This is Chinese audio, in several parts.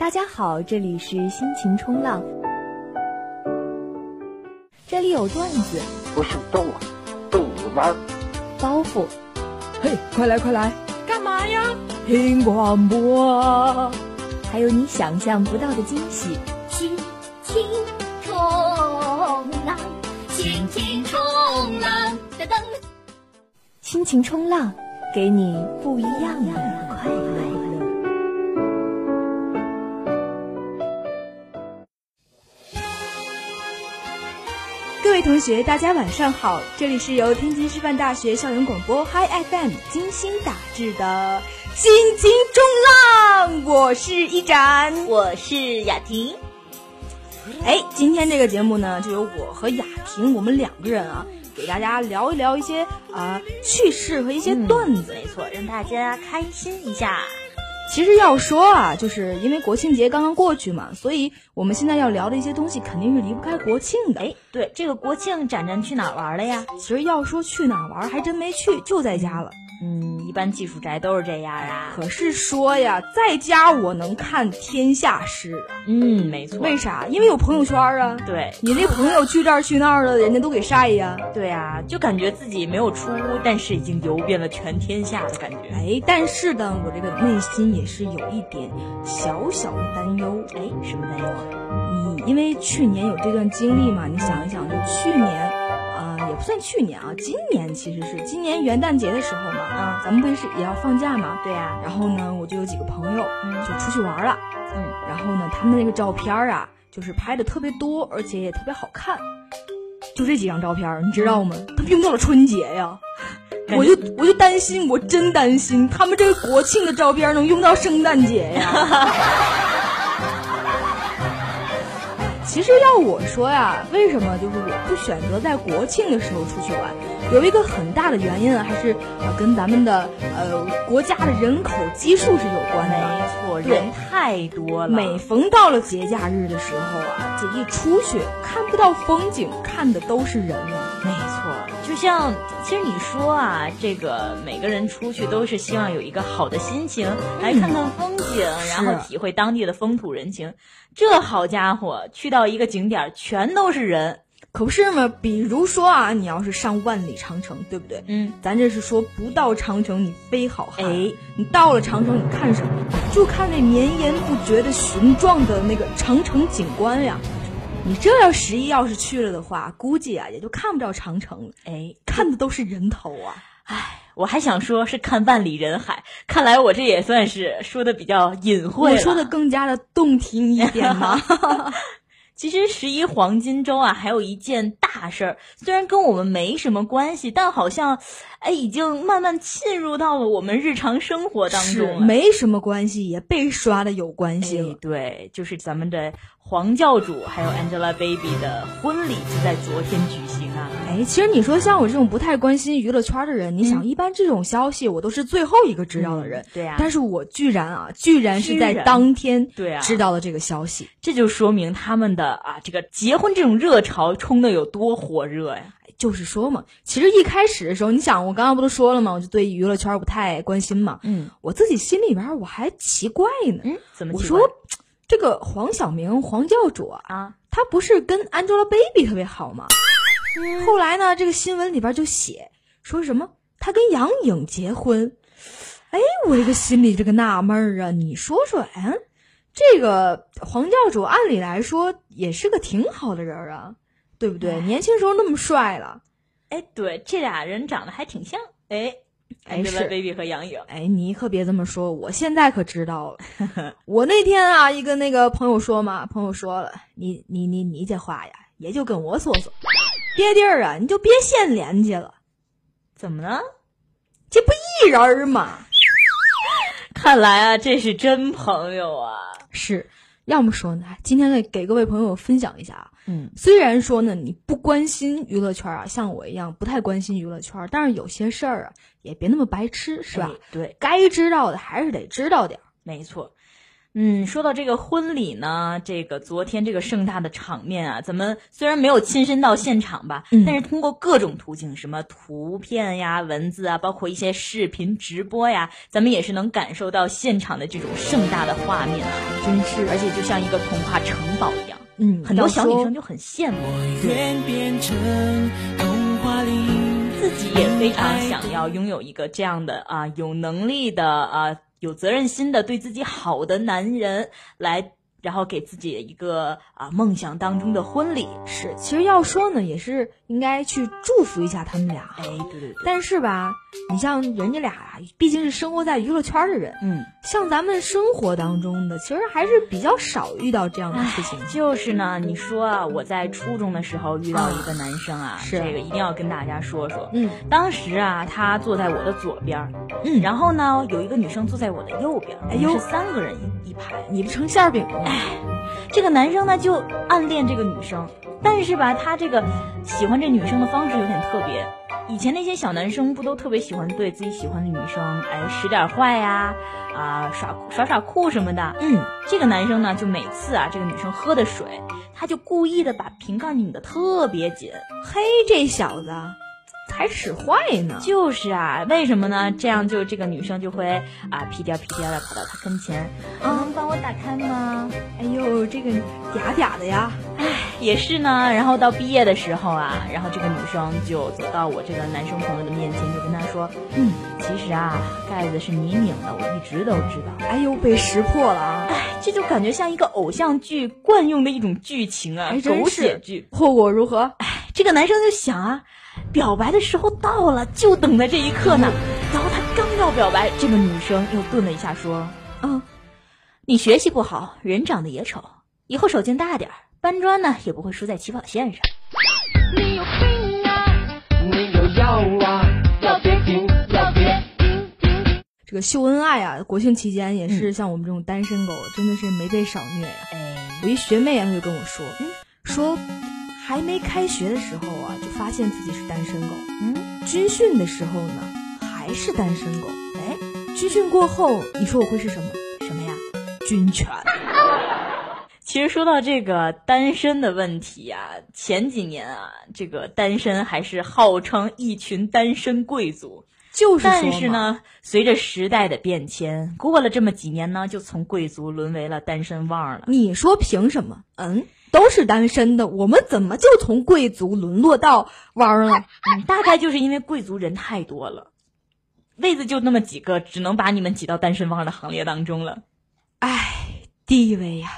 大家好，这里是心情冲浪，这里有段子，不是逗啊，逗你玩儿。包袱，嘿，快来快来，干嘛呀？听广播，还有你想象不到的惊喜。心情冲浪，心情冲浪，噔噔。心情冲浪，给你不一样的快乐。位同学，大家晚上好！这里是由天津师范大学校园广播 Hi FM 精心打制的《心情中浪》，我是一展，我是雅婷。哎，今天这个节目呢，就由我和雅婷，我们两个人啊，给大家聊一聊一些啊、趣事和一些段子。没错，让大家开心一下。其实要说啊，就是因为国庆节刚刚过去嘛，所以我们现在要聊的一些东西肯定是离不开国庆的。哎，对，这个国庆展展去哪儿玩了呀？其实要说去哪儿玩，还真没去，就在家了。嗯，一般技术宅都是这样啊。可是说呀，在家我能看天下事啊。嗯，没错。为啥？因为有朋友圈啊。对，你那朋友去这儿去那儿的，人家都给晒呀。对啊，就感觉自己没有出屋，但是已经游遍了全天下的感觉。哎，但是呢，我这个内心也是有一点小小的担忧。哎，什么担忧啊？你因为去年有这段经历嘛，你想一想，就去年。啊、也不算去年啊，今年其实是今年元旦节的时候嘛，啊，咱们不是也要放假嘛？对呀、然后呢，我就有几个朋友，嗯就出去玩了，嗯，然后呢，他们那个照片啊，就是拍的特别多，而且也特别好看。就这几张照片，你知道吗？他们用到了春节呀，我就我就担心，我真担心他们这个国庆的照片能用到圣诞节呀。其实要我说呀，为什么就是我不选择在国庆的时候出去玩？有一个很大的原因啊，还是呃跟咱们的呃国家的人口基数是有关的。没错，人太多了。每逢到了节假日的时候啊，这一出去看不到风景，看的都是人了。就像其实你说啊，这个每个人出去都是希望有一个好的心情，来看看风景，然后体会当地的风土人情。这好家伙，去到一个景点全都是人，可不是吗？比如说啊，你要是上万里长城，对不对？嗯，咱这是说不到长城你非好汉，哎，你到了长城你看什么？就看那绵延不绝的雄壮的那个长城景观呀。你这要十一要是去了的话，估计啊也就看不着长城了，哎，看的都是人头啊。哎，我还想说是看万里人海，看来我这也算是说的比较隐晦说的更加的动听一点嘛。其实十一黄金周啊，还有一件大事儿，虽然跟我们没什么关系，但好像，哎，已经慢慢浸入到了我们日常生活当中了。没什么关系，也被刷的有关系对，就是咱们的黄教主还有 Angelababy 的婚礼就在昨天举行啊。哎，其实你说像我这种不太关心娱乐圈的人，你想，嗯一般这种消息我都是最后一个知道的人。对啊，但是我居然啊，居然是在当天对啊知道了这个消息。这就说明他们的啊这个结婚这种热潮冲的有多火热呀。就是说嘛，其实一开始的时候，你想，我刚刚不都说了吗？我就对娱乐圈不太关心嘛。嗯我自己心里边我还奇怪呢。嗯，怎么我说 这个黄晓明黄教主啊，啊？他不是跟 Angelababy 特别好吗？嗯后来呢，这个新闻里边就写说什么他跟杨颖结婚。哎，我这个心里这个纳闷儿啊，你说说，嗯，这个黄教主按理来说也是个挺好的人啊，对不对？年轻时候那么帅了，哎，对，这俩人长得还挺像。哎哎是，Angelababy 和杨颖。哎，你可别这么说，我现在可知道了。我那天啊，一跟那个朋友说嘛，朋友说了，你你你你这话呀，也就跟我说说，别地儿啊，你就别现联系了，怎么了？这不一人儿吗？看来啊，这是真朋友啊。是，要么说呢，今天呢给各位朋友分享一下啊。嗯，虽然说呢你不关心娱乐圈啊，像我一样不太关心娱乐圈，但是有些事儿啊也别那么白痴，是吧？哎对，该知道的还是得知道点儿。没错。嗯，说到这个婚礼呢，这个昨天这个盛大的场面啊，咱们虽然没有亲身到现场吧，嗯但是通过各种途径，什么图片呀、文字啊，包括一些视频直播呀，咱们也是能感受到现场的这种盛大的画面，真是，而且就像一个童话城堡一样，嗯，很多小女生就很羡慕，愿变成童话里自己也非常想要拥有一个这样的啊，有能力的啊，有责任心的，对自己好的男人来。然后给自己一个啊梦想当中的婚礼，是，其实要说呢，也是应该去祝福一下他们俩。哎，对对对，但是吧，你像人家俩呀，毕竟是生活在娱乐圈的人，嗯，像咱们生活当中的，其实还是比较少遇到这样的事情。就是呢，你说啊，我在初中的时候遇到一个男生啊，是这个一定要跟大家说说。嗯当时啊，他坐在我的左边，嗯，然后呢，有一个女生坐在我的右边，哎呦三个人一一排。你不成馅饼了吗？这个男生呢就暗恋这个女生，但是吧，他这个喜欢这女生的方式有点特别。以前那些小男生不都特别喜欢对自己喜欢的女生，哎，使点坏呀，啊，耍耍耍酷什么的。嗯，这个男生呢，就每次啊，这个女生喝的水，他就故意的把瓶盖拧得特别紧。嘿，这小子还使坏呢。就是啊，为什么呢？这样就这个女生就会啊屁颠屁颠的跑到他跟前，啊，能帮我打开吗？哎呦，这个嗲嗲的呀，也是呢，然后到毕业的时候啊，然后这个女生就走到我这个男生朋友的面前，就跟他说：“嗯，其实啊，盖子是你拧的，我一直都知道。哎呦，被识破了啊！”哎，这就感觉像一个偶像剧惯用的一种剧情啊，狗血剧。后果如何？这个男生就想啊，表白的时候到了，就等在这一刻呢。然后他刚要表白，这个女生又顿了一下，说：“嗯，你学习不好，人长得也丑，以后手劲大点儿，搬砖呢也不会输在起跑线上。”你有病啊！你有药啊！要别停，要别停停。这个秀恩爱啊，国庆期间也是像我们这种单身狗，真的是没被少虐呀、哎，我一学妹啊，她就跟我说，嗯，说还没开学的时候啊，就发现自己是单身狗。嗯，军训的时候呢，还是单身狗。哎，军训过后，你说我会是什么？什么呀？军犬。其实说到这个单身的问题啊，前几年啊，这个单身还是号称一群单身贵族。就是但是，呢，随着时代的变迁，过了这么几年呢，就从贵族沦为了单身汪了。你说凭什么？嗯，都是单身的，我们怎么就从贵族沦落到汪儿了？嗯，大概就是因为贵族人太多了，位子就那么几个，只能把你们挤到单身汪的行列当中了。唉，地位呀、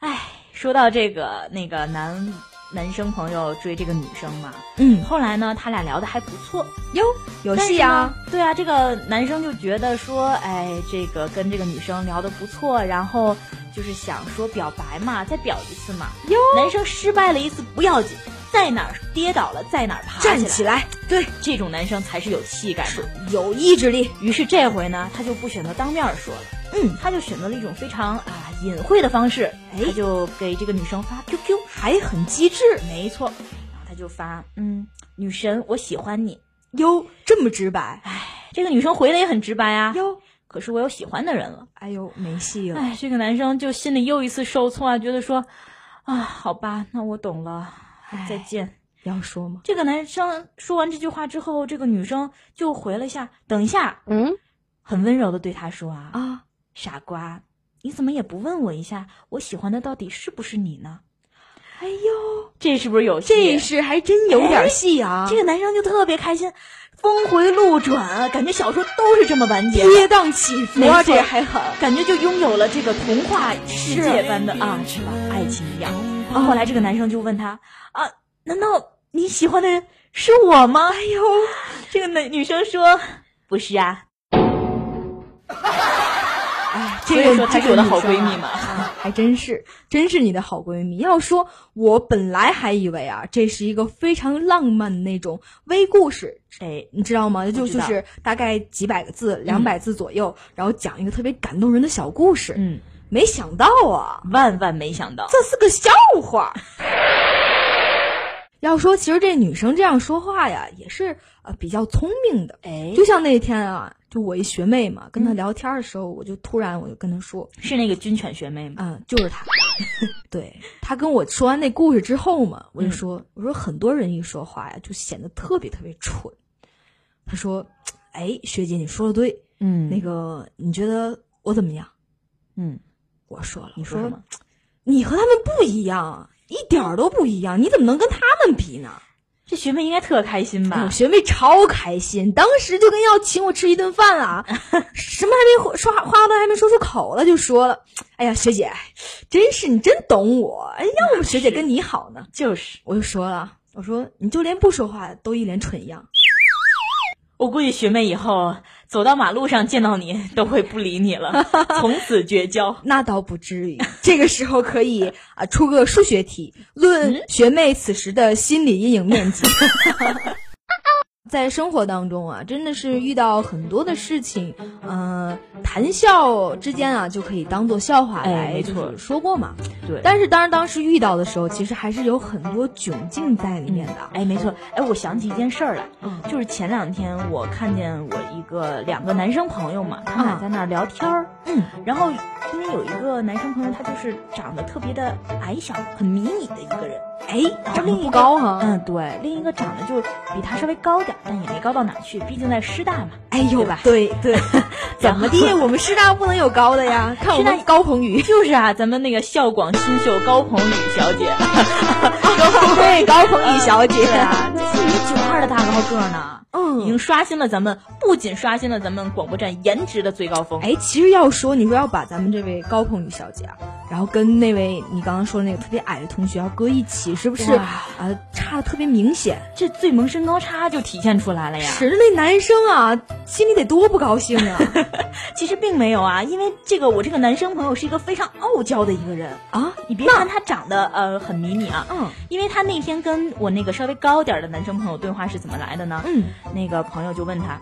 唉，说到这个那个男男生朋友追这个女生嘛，嗯，后来呢，他俩聊的还不错，哟，有戏啊！对啊，这个男生就觉得说，哎，这个跟这个女生聊的不错，然后就是想说表白嘛，再表一次嘛。哟，男生失败了一次不要紧，在哪儿跌倒了，在哪儿爬站起来。对，这种男生才是有气概的。有意志力。于是这回呢，他就不选择当面说了，嗯，他就选择了一种非常啊隐晦的方式，哎。他就给这个女生发 QQ，还很机智没错，然后他就发，嗯，女神，我喜欢你。哟，这么直白哎这个女生回的也很直白啊，哟，可是我有喜欢的人了。哎呦，没戏了。哎，这个男生就心里又一次受挫啊，觉得说，啊，好吧，那我懂了，再见。要说吗？这个男生说完这句话之后，这个女生就回了一下，等一下，嗯很温柔的对他说啊，啊，傻瓜，你怎么也不问我一下，我喜欢的到底是不是你呢？哎呦，这是不是有戏？这是还真有点戏啊！这个男生就特别开心，峰回路转啊，感觉小说都是这么完结的。跌宕起伏啊，这还狠。感觉就拥有了这个童话世界般的啊，是吧？爱情一样。啊，后来这个男生就问他啊，难道你喜欢的人是我吗？哎呦，这个女女生说不是啊，哎，这个说她是我的好闺蜜嘛。还真是，真是你的好闺蜜。要说，我本来还以为啊，这是一个非常浪漫的那种微故事，哎，你知道吗？就就是大概几百个字、两百字左右，然后讲一个特别感动人的小故事。嗯，没想到啊，万万没想到，这是个笑话。要说，其实这女生这样说话呀，也是呃比较聪明的。哎就像那天啊，就我一学妹嘛，跟她聊天的时候，我就突然我就跟她说，是那个军犬学妹吗？嗯，就是她。对她跟我说完那故事之后嘛，我就说，我说很多人一说话呀，就显得特别特别蠢。她说，哎，学姐你说的对，嗯那个你觉得我怎么样？嗯，我说了，你说什么？你和他们不一样，一点儿都不一样，你怎么能跟他们比呢？这学妹应该特开心吧哎我？学妹超开心，当时就跟要请我吃一顿饭啊，什么还没说话都还没说出口了，就说了：“哎呀，学姐，真是你真懂我，哎，要不学姐跟你好呢。就是”，我就说了，我说你就连不说话都一脸蠢样。我估计学妹以后走到马路上见到你都会不理你了，从此绝交。那倒不至于，这个时候可以啊出个数学题，论学妹此时的心理阴影面积。在生活当中啊，真的是遇到很多的事情，呃，谈笑之间啊，就可以当做笑话哎来，没错。就是说过嘛。对。但是当然当时遇到的时候，其实还是有很多窘境在里面的。哎，没错，哎，我想起一件事儿来，嗯。就是前两天我看见我一个两个男生朋友嘛，他们俩啊在那儿聊天儿，嗯，然后因为有一个男生朋友，他就是长得特别的矮小，很迷你的一个人，哎，长得另一个不高哈。嗯，对，另一个长得就比他稍微高点，但也没高到哪去，毕竟在师大嘛。哎呦对吧对对，怎么地？我们师大不能有高的呀？看我们高鹏宇，就是啊，咱们那个校广新秀高鹏宇小姐，对 高鹏宇小姐九二的大高个呢，嗯已经刷新了咱们，不仅刷新了咱们广播站颜值的最高峰，哎，其实要说，你说要把咱们这位高鹏宇小姐啊，然后跟那位你刚刚说的那个特别矮的同学要搁一起，是不是哇啊？差的特别明显。这最萌身高差就体现出来了呀。是那男生啊，心里得多不高兴啊！其实并没有啊，因为这个我这个男生朋友是一个非常傲娇的一个人，啊，你别看他长得呃很迷你啊，嗯因为他那天跟我那个稍微高点的男生朋友对话是怎么来的呢？嗯，那个朋友就问他：“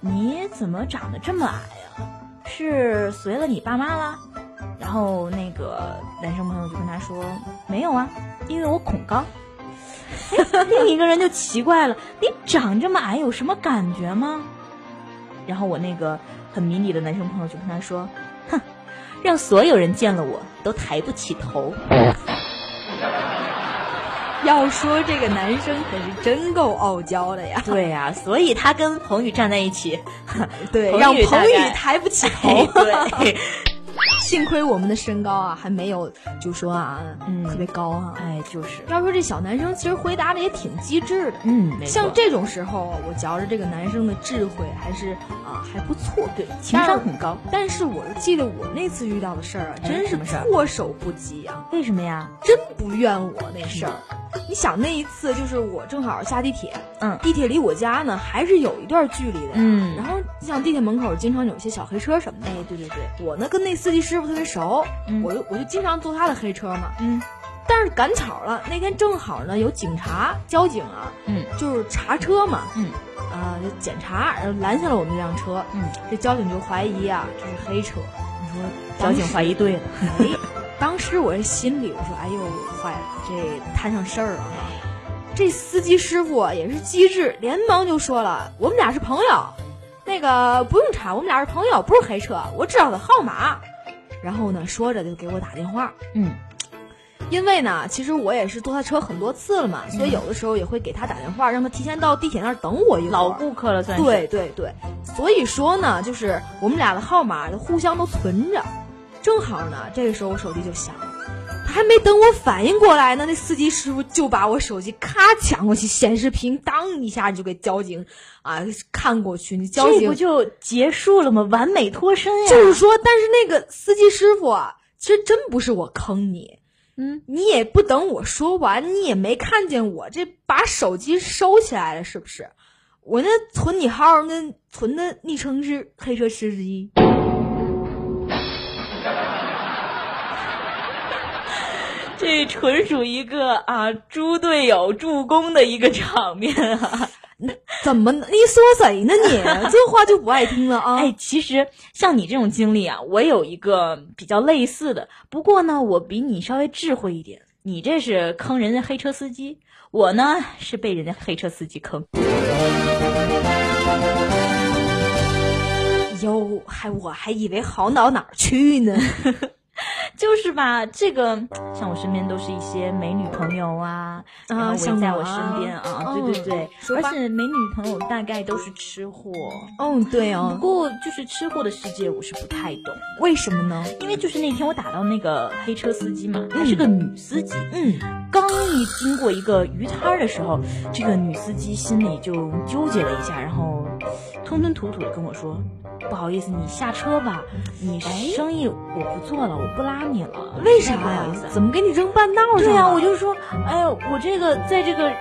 你怎么长得这么矮呀、是随了你爸妈啦？”然后那个男生朋友就跟他说：“没有啊，因为我恐高。”哎，另一个人就奇怪了：“你长这么矮有什么感觉吗？”然后我那个很迷你的男生朋友就跟他说：“哼，让所有人见了我都抬不起头。”要说这个男生可是真够傲娇的呀，对呀、所以他跟彭宇站在一起，对，让彭宇抬不起头哎。对，幸亏我们的身高啊，还没有就说啊，嗯特别高啊。哎，就是，要说这小男生其实回答的也挺机智的，嗯，没错像这种时候啊，我觉着这个男生的智慧还是啊还不错，对情商很高。但是我就记得我那次遇到的事儿啊，哎真是措手不及啊、为什么呀？真不怨我那事儿。你想那一次就是我正好下地铁，嗯地铁离我家呢还是有一段距离的呀。嗯然后你想地铁门口经常有一些小黑车什么的，哎，对对对，我呢跟那司机师傅特别熟，嗯我就我就经常坐他的黑车嘛。嗯但是赶巧了，那天正好呢有警察、交警啊，嗯就是查车嘛，嗯啊、就检查，然后拦下了我们这辆车。嗯，这交警就怀疑啊，这是黑车。你说交警怀疑对了，哎，当时我这心里我说，哎呦，坏了，这摊上事儿了！这司机师傅也是机智，连忙就说了，我们俩是朋友，那个不用查，我们俩是朋友，不是黑车，我知道他号码。然后呢，说着就给我打电话，嗯因为呢，其实我也是坐他车很多次了嘛，所以有的时候也会给他打电话，让他提前到地铁那儿等我一会儿。老顾客了算是。对对对，所以说呢，就是我们俩的号码就互相都存着。正好呢，这个时候我手机就响了，还没等我反应过来呢，那司机师傅就把我手机咔抢过去，显示屏当一下就给交警啊看过去，你交警这不就结束了吗？完美脱身呀！就是说，但是那个司机师傅啊，其实真不是我坑你，嗯，你也不等我说完，你也没看见我这把手机收起来了，是不是？我那存你号那存的昵称是黑车司机，这纯属一个啊猪队友助攻的一个场面啊！怎么？你说谁呢你？这话就不爱听了啊！哎，其实像你这种经历啊，我有一个比较类似的，不过呢，我比你稍微智慧一点。你这是坑人家黑车司机，我呢是被人家黑车司机坑。哟，还我还以为好到哪儿去呢。就是吧，这个像我身边都是一些美女朋友啊，然后围像在我身啊边啊，嗯对对对，而且美女朋友大概都是吃货。嗯，对哦不哦，过就是吃货的世界，我是不太懂，为什么呢？因为就是那天我打到那个黑车司机嘛，她是个女司机，嗯，刚一经过一个鱼摊儿的时候，这个女司机心里就纠结了一下，然后吞吞吐吐的跟我说：“不好意思，你下车吧，你生意我不做了，我不拉你了。”为啥呀？怎么给你扔半道上了？对呀、我就说，哎呦，我这个在这个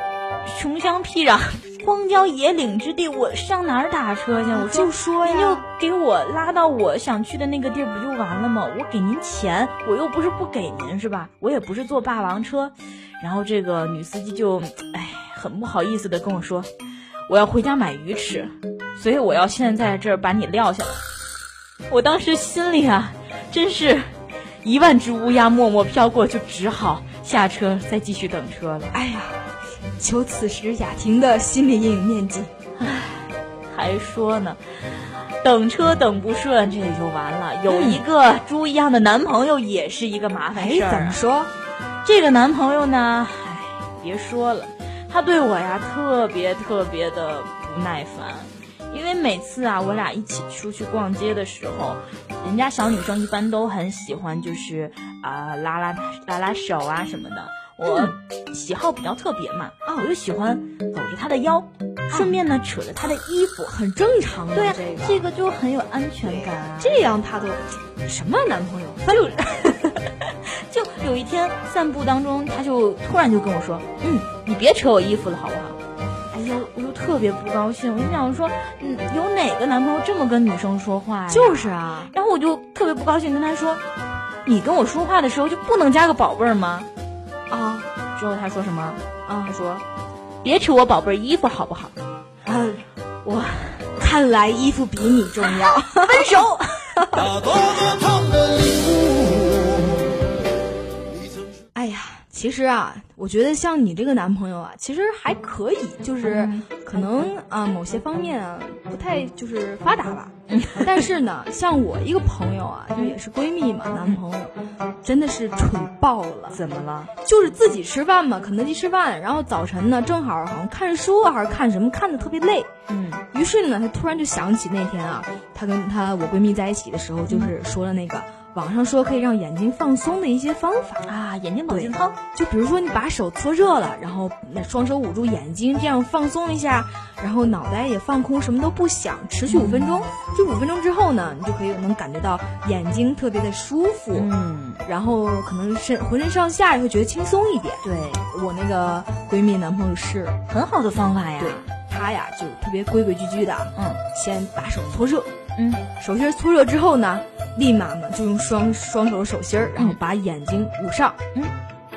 穷乡僻壤、荒郊野岭之地，我上哪儿打车去？我就说呀您就给我拉到我想去的那个地儿，不就完了吗？我给您钱，我又不是不给您，是吧？我也不是坐霸王车。然后这个女司机就，哎，很不好意思的跟我说，我要回家买鱼吃，所以我要现在在这儿把你撂下来。我当时心里啊，真是一万只乌鸦默默飘过，就只好下车再继续等车了。哎呀，求此时雅婷的心理阴影面积。还说呢，等车等不顺，这也就完了。有一个猪一样的男朋友，也是一个麻烦哎事，儿、啊。怎么说？这个男朋友呢，哎，别说了，他对我呀特别特别的不耐烦，因为每次啊我俩一起出去逛街的时候，人家小女生一般都很喜欢就是啊、拉拉拉拉手啊什么的。我喜好比较特别嘛啊，我就喜欢搂着她的腰，顺便呢扯着她的衣服，很正常的，对呀、这个这个就很有安全感啊。这样他都什么男朋友？就 就有一天散步当中，他就突然就跟我说：“嗯，你别扯我衣服了，好不好？”哎呦，我就特别不高兴，我就想说，嗯，有哪个男朋友这么跟女生说话呀？就是啊，然后我就特别不高兴，跟他说：“你跟我说话的时候就不能加个宝贝儿吗？”啊之后他说什么？啊他说：“别扯我宝贝儿衣服，好不好啊！我看来衣服比你重要。分手。其实啊，我觉得像你这个男朋友啊，其实还可以，就是可能啊某些方面啊不太就是发达吧。但是呢，像我一个朋友啊，就也是闺蜜嘛，男朋友真的是蠢爆了。怎么了？就是自己吃饭嘛，肯德基吃饭，然后早晨呢正好好像看书啊还是看什么，看的特别累。嗯，于是呢，她突然就想起那天啊，她跟她我闺蜜在一起的时候，就是说了那个网上说可以让眼睛放松的一些方法。啊，眼睛保健操。就比如说你把手搓热了，然后那双手捂住眼睛，这样放松一下，然后脑袋也放空，什么都不想，持续五分钟。就五分钟之后呢，你就可以能感觉到眼睛特别的舒服，嗯，然后可能身浑身上下也会觉得轻松一点。对，我那个闺蜜男朋友试了，很好的方法呀。对他呀就特别规规矩矩的，嗯先把手搓热，嗯，手心搓热之后呢，立马呢就用双双手手心儿，然后把眼睛捂上，嗯，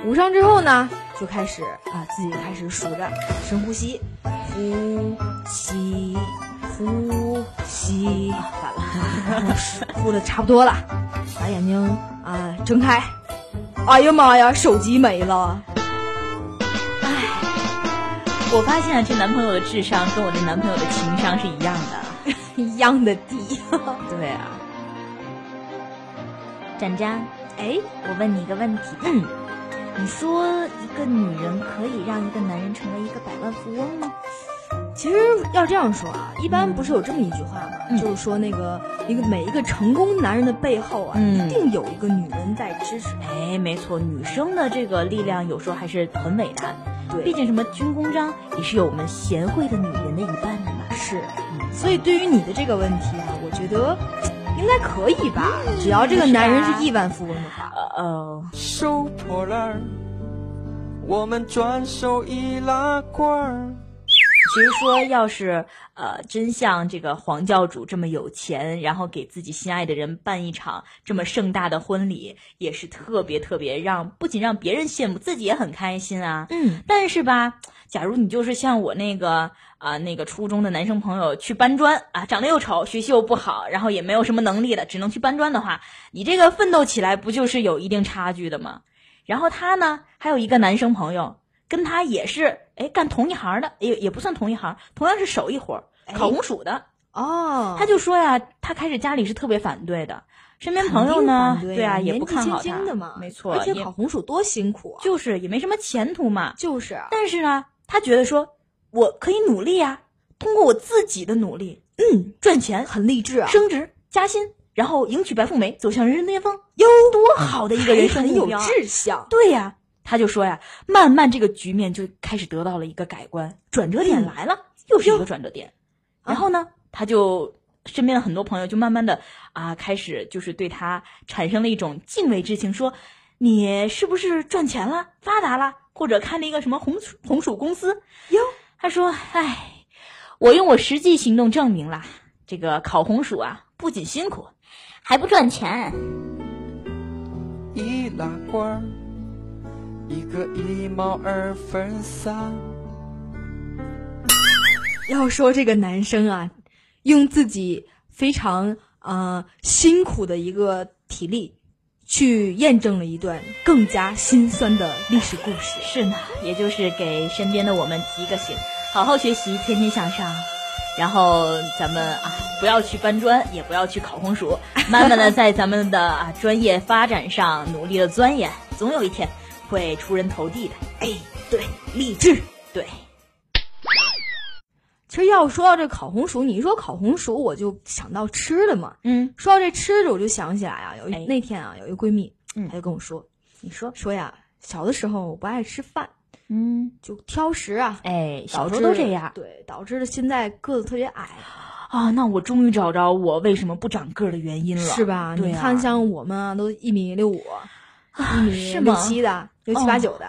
捂上之后呢，就开始啊、自己开始数着深呼吸，呼吸，呼吸，啊完了，呼的差不多了，把眼睛啊、睁开，哎呀妈呀，手机没了，我发现啊这男朋友的智商跟我这男朋友的情商是一样的。一样的低，对啊。展展，哎，我问你一个问题。嗯，你说一个女人可以让一个男人成为一个百万富翁吗？其实要这样说啊，一般不是有这么一句话吗？嗯就是说那个一个每一个成功男人的背后啊，嗯一定有一个女人在支持。哎，没错，女生的这个力量有时候还是很伟大的。对毕竟什么军功章也是有我们贤惠的女人的一半的嘛。是，所以对于你的这个问题啊，我觉得应该可以吧，只要这个男人是亿万富翁的话。呃呃，收破烂儿，我们转手易拉罐儿。其实说，要是呃，真像这个黄教主这么有钱，然后给自己心爱的人办一场这么盛大的婚礼，也是特别特别让不仅让别人羡慕，自己也很开心啊。嗯，但是吧，假如你就是像我那个啊、那个初中的男生朋友去搬砖啊，长得又丑，学习又不好，然后也没有什么能力的，只能去搬砖的话，你这个奋斗起来不就是有一定差距的吗？然后他呢，还有一个男生朋友，跟他也是哎干同一行的，也也不算同一行，同样是手艺活儿，烤红薯的。哦，他就说呀，他开始家里是特别反对的，身边朋友呢，对啊，也不看好他轻的嘛，没错，而且烤红薯多辛苦啊，就是也没什么前途嘛。就是啊但是呢，他觉得说，我可以努力啊，通过我自己的努力，嗯，赚钱、很励志啊，升职、加薪，然后迎娶白富美，走向人生巅峰，哟，多好的一个人生目标有！志向。对呀，他就说呀，慢慢这个局面就开始得到了一个改观，转折点来了，又是一个转折点。然后呢，他就身边的很多朋友就慢慢的啊，开始就是对他产生了一种敬畏之情，说你是不是赚钱了、发达了，或者开了一个什么红薯红薯公司？哟，他说，唉，我用我实际行动证明了，这个烤红薯啊，不仅辛苦，还不赚钱。易拉罐儿，一个一毛二分三。要说这个男生啊，用自己非常呃辛苦的一个体力，去验证了一段更加心酸的历史故事。是呢，也就是给身边的我们提个醒，好好学习，天天向上。然后咱们啊，不要去搬砖，也不要去烤红薯，慢慢的在咱们的啊专业发展上努力的钻研，总有一天会出人头地的。哎，对，励志。对，其实要说到这烤红薯，你一说烤红薯，我就想到吃的嘛。嗯，说到这吃的，我就想起来啊，有一、哎那天啊，有一闺蜜，嗯她就跟我说，你说，说呀，小的时候我不爱吃饭，嗯，就挑食啊，哎，小时候都这样对，导致了现在个子特别矮，啊。那我终于找着我为什么不长个儿的原因了，是吧？对啊你看，像我们啊，都一米六五，一米是吗六七的，六七八哦九的，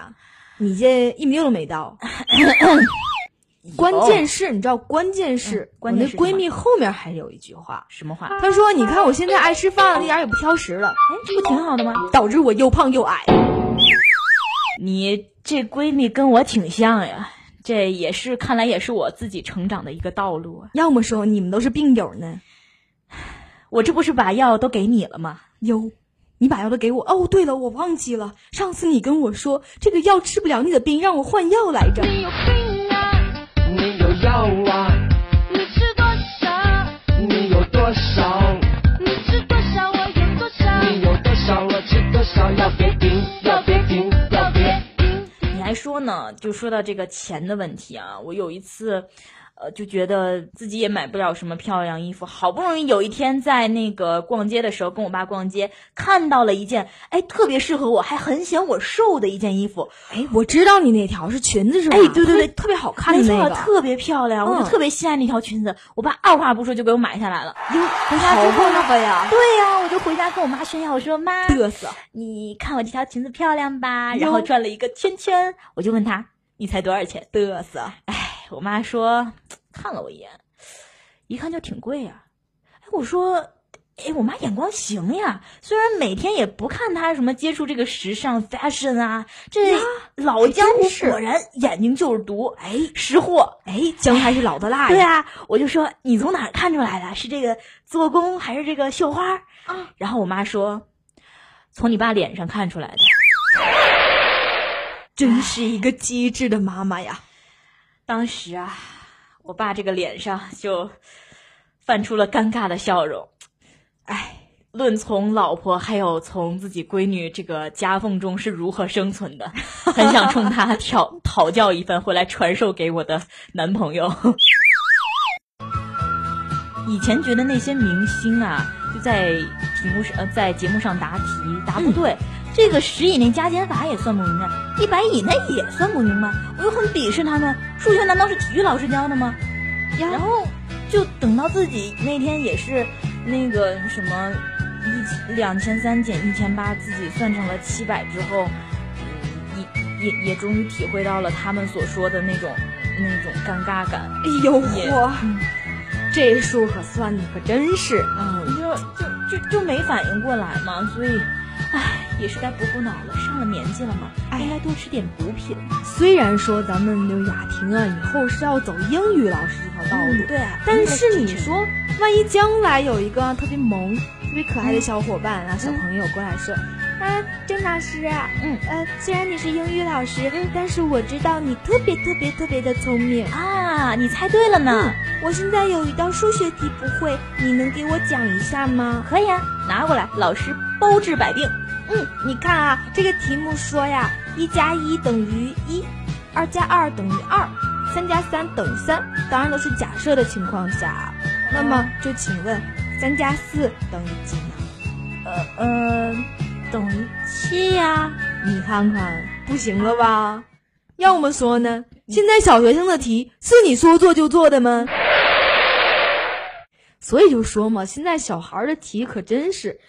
你这一米六都没到。关键是，你知道，关键是、嗯关键是我那闺蜜后面还有一句话，什么话？她说：“你看我现在爱吃饭了，一点也不挑食了，哎，这不挺好的吗？导致我又胖又矮。你这闺蜜跟我挺像呀，这也是看来也是我自己成长的一个道路啊。要么说你们都是病友呢。我这不是把药都给你了吗？哟，你把药都给我。哦，对了，我忘记了，上次你跟我说这个药治不了你的病，让我换药来着。你有病啊！你有药啊？你吃多少？你有多少？你吃多少？我有多少？你有多少？我吃多少？要别停，来。说呢？就说到这个钱的问题啊，我有一次。呃，就觉得自己也买不了什么漂亮衣服，好不容易有一天在那个逛街的时候，跟我爸逛街，看到了一件哎特别适合我，还很显我瘦的一件衣服，哎，我知道你那条是裙子是吧？哎对对对特别好看的没错，那个，特别漂亮，我就嗯特别心爱那条裙子。我爸二话不说就给我买下来了。哟，回家之好后呢？爸爸呀，对呀、我就回家跟我妈炫耀，我说妈，嘚瑟。你看我这条裙子漂亮吧？然后转了一个圈圈，我就问他，你猜多少钱？嘚瑟。哎，我妈说看了我一眼，一看就挺贵呀、哎，我说，哎，我妈眼光行呀，虽然每天也不看她什么接触这个时尚 fashion 啊，这老江湖果然眼睛就是毒，哎，识货。哎，姜还是老的辣呀。对啊，我就说你从哪儿看出来的？是这个做工还是这个绣花？啊，然后我妈说，从你爸脸上看出来的。真是一个机智的妈妈呀。当时啊，我爸这个脸上就泛出了尴尬的笑容。哎，论从老婆还有从自己闺女这个夹缝中是如何生存的，很想冲他讨 讨教一番，回来传授给我的男朋友。以前觉得那些明星啊，就在屏幕上，呃，在节目上答题答不对，这个十以内加减法也算不明白，一百以内也算不明白，我又很鄙视他们。数学难道是体育老师教的吗？然后就等到自己那天也是那个什么一两千三减一千八，自己算成了七百之后，嗯，也也也终于体会到了他们所说的那种那种尴尬感。哎呦也嚯，这数可算的可真是。嗯，就就就就没反应过来嘛，所以，唉，也是该补补脑了。上了年纪了嘛，应该多吃点补品。虽然说咱们就雅婷啊，以后是要走英语老师这条道路，对啊，但是你说，万一将来有一个特别萌、特别可爱的小伙伴啊、小朋友过来说，啊，郑老师啊，嗯呃，虽然你是英语老师，但是我知道你特别特别特别的聪明。啊，你猜对了呢。我现在有一道数学题不会，你能给我讲一下吗？可以啊，拿过来，老师包治百病。嗯，你看啊，这个题目说呀，一加一等于一，二加二等于二，三加三等于三，当然都是假设的情况下。那么就请问，三加四等于几呢？呃呃，等于七呀。你看看，不行了吧？要么说呢，现在小学生的题是你说做就做的吗？所以就说嘛，现在小孩的题可真是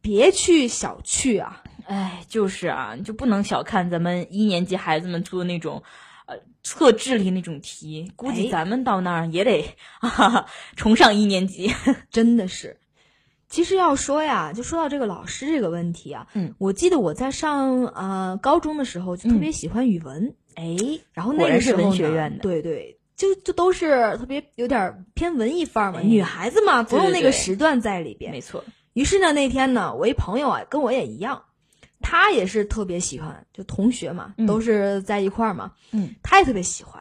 别去小觑啊。哎，就是啊，你就不能小看咱们一年级孩子们出的那种，呃，测智力那种题，估计哎咱们到那儿也得 哈哈重上一年级。真的是。其实要说呀，就说到这个老师这个问题啊，嗯，我记得我在上呃高中的时候就特别喜欢语文，哎，然后那个时候文学院的对对，就就都是特别有点偏文艺范儿嘛，哎女孩子嘛，总有对对对那个时段在里边。没错。于是呢，那天呢，我一朋友啊，跟我也一样，他也是特别喜欢，就同学嘛，嗯都是在一块儿嘛，嗯，他也特别喜欢，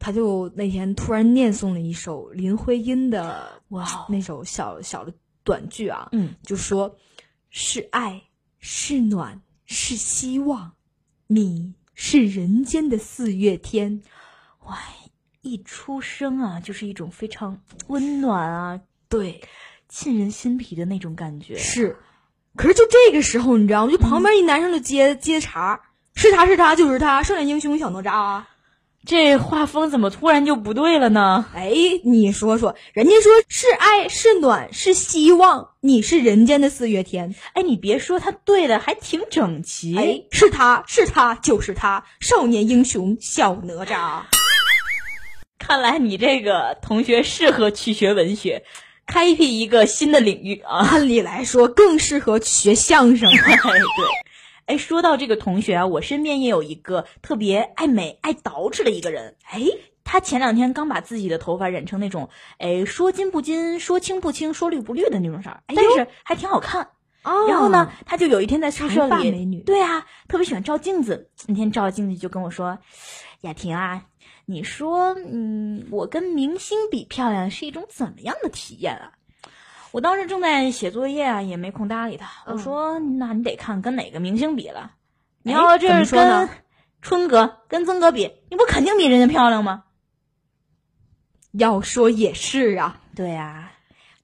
他就那天突然念诵了一首林徽因的哇哦那首小小的短句啊，嗯，就说是爱，是暖，是希望，你是人间的四月天。哇，一出生啊，就是一种非常温暖啊，对，沁人心脾的那种感觉。是，可是就这个时候，你知道吗？就旁边一男生就接、接茬儿，是他是他就是他，少年英雄小哪吒啊！这画风怎么突然就不对了呢？哎，你说说，人家说是爱是暖是希望，你是人间的四月天。哎，你别说，他对的还挺整齐。哎，是他是他就是他，少年英雄小哪吒。看来你这个同学适合去学文学，开辟一个新的领域啊！按理来说，更适合学相声。哎，对。哎，说到这个同学啊，我身边也有一个特别爱美、爱捯饬的一个人。哎，他前两天刚把自己的头发染成那种，哎，说金不金，说青不青，说绿不绿的那种色儿，但是还挺好看。哦然后呢，他就有一天在宿舍里，美女对啊，特别喜欢照镜子。那天照镜子就跟我说：“雅婷啊，你说，嗯，我跟明星比漂亮是一种怎么样的体验啊？”我当时正在写作业啊，也没空搭理他。我嗯说：“那你得看跟哪个明星比了。你要这是跟春哥、跟曾哥比，你不肯定比人家漂亮吗？”要说也是啊，对呀、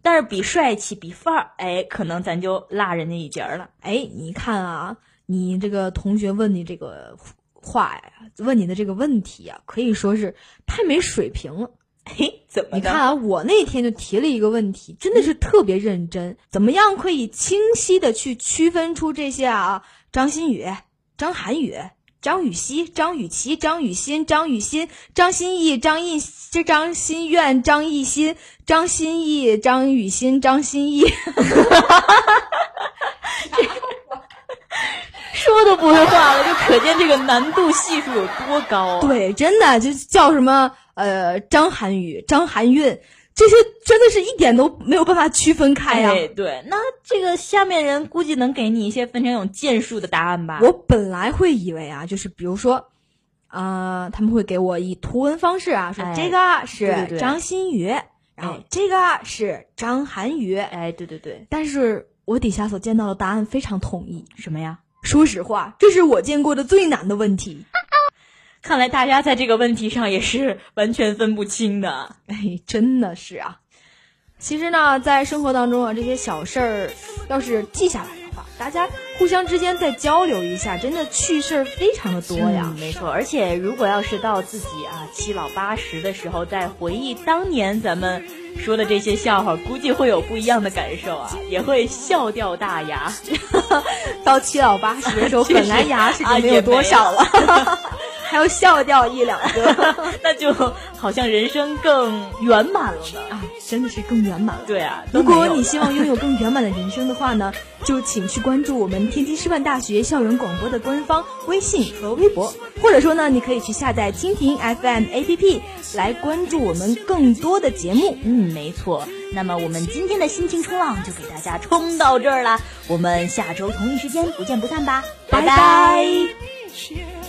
但是比帅气、比范儿，哎，可能咱就落人家一截儿了。哎，你看啊，你这个同学问你这个话呀，问你的这个问题啊，可以说是太没水平了。嘿，怎么的你看啊，我那天就提了一个问题，真的是特别认真。怎么样可以清晰的去区分出这些啊？张馨予、张涵予、张雨绮、张雨绮、张雨欣、张雨欣、张歆艺、张艺、这张馨苑、张艺兴、张歆艺、张雨欣、张歆艺。说都不会话了，就可见这个难度系数有多高啊！对，真的就叫什么呃张涵予、张含韵，这些真的是一点都没有办法区分开呀、哎，对，那这个下面人估计能给你一些分成有剑术的答案吧？我本来会以为啊，就是比如说，啊、他们会给我以图文方式啊，说哎这个对对是张馨予，然后哎这个是张涵予，哎，对对对，但是我底下所见到的答案非常统一。什么呀？说实话，这是我见过的最难的问题。看来大家在这个问题上也是完全分不清的。哎，真的是啊。其实呢，在生活当中啊，这些小事儿要是记下来的话，大家互相之间再交流一下，真的趣事儿非常的多呀。嗯没错，而且如果要是到自己啊七老八十的时候，再回忆当年咱们说的这些笑话，估计会有不一样的感受啊，也会笑掉大牙。到七老八十的时候，本来牙齿就没有多少了。还要笑掉一两个，那就好像人生更圆满了呢。啊，真的是更圆满了。对啊，如果你希望拥有更圆满的人生的话呢，就请去关注我们天津师范大学校园广播的官方微信和微博，或者说呢，你可以去下载蜻蜓 FM APP 来关注我们更多的节目。嗯，没错。那么我们今天的心情冲浪就给大家冲到这儿了，我们下周同一时间不见不散吧，拜拜拜拜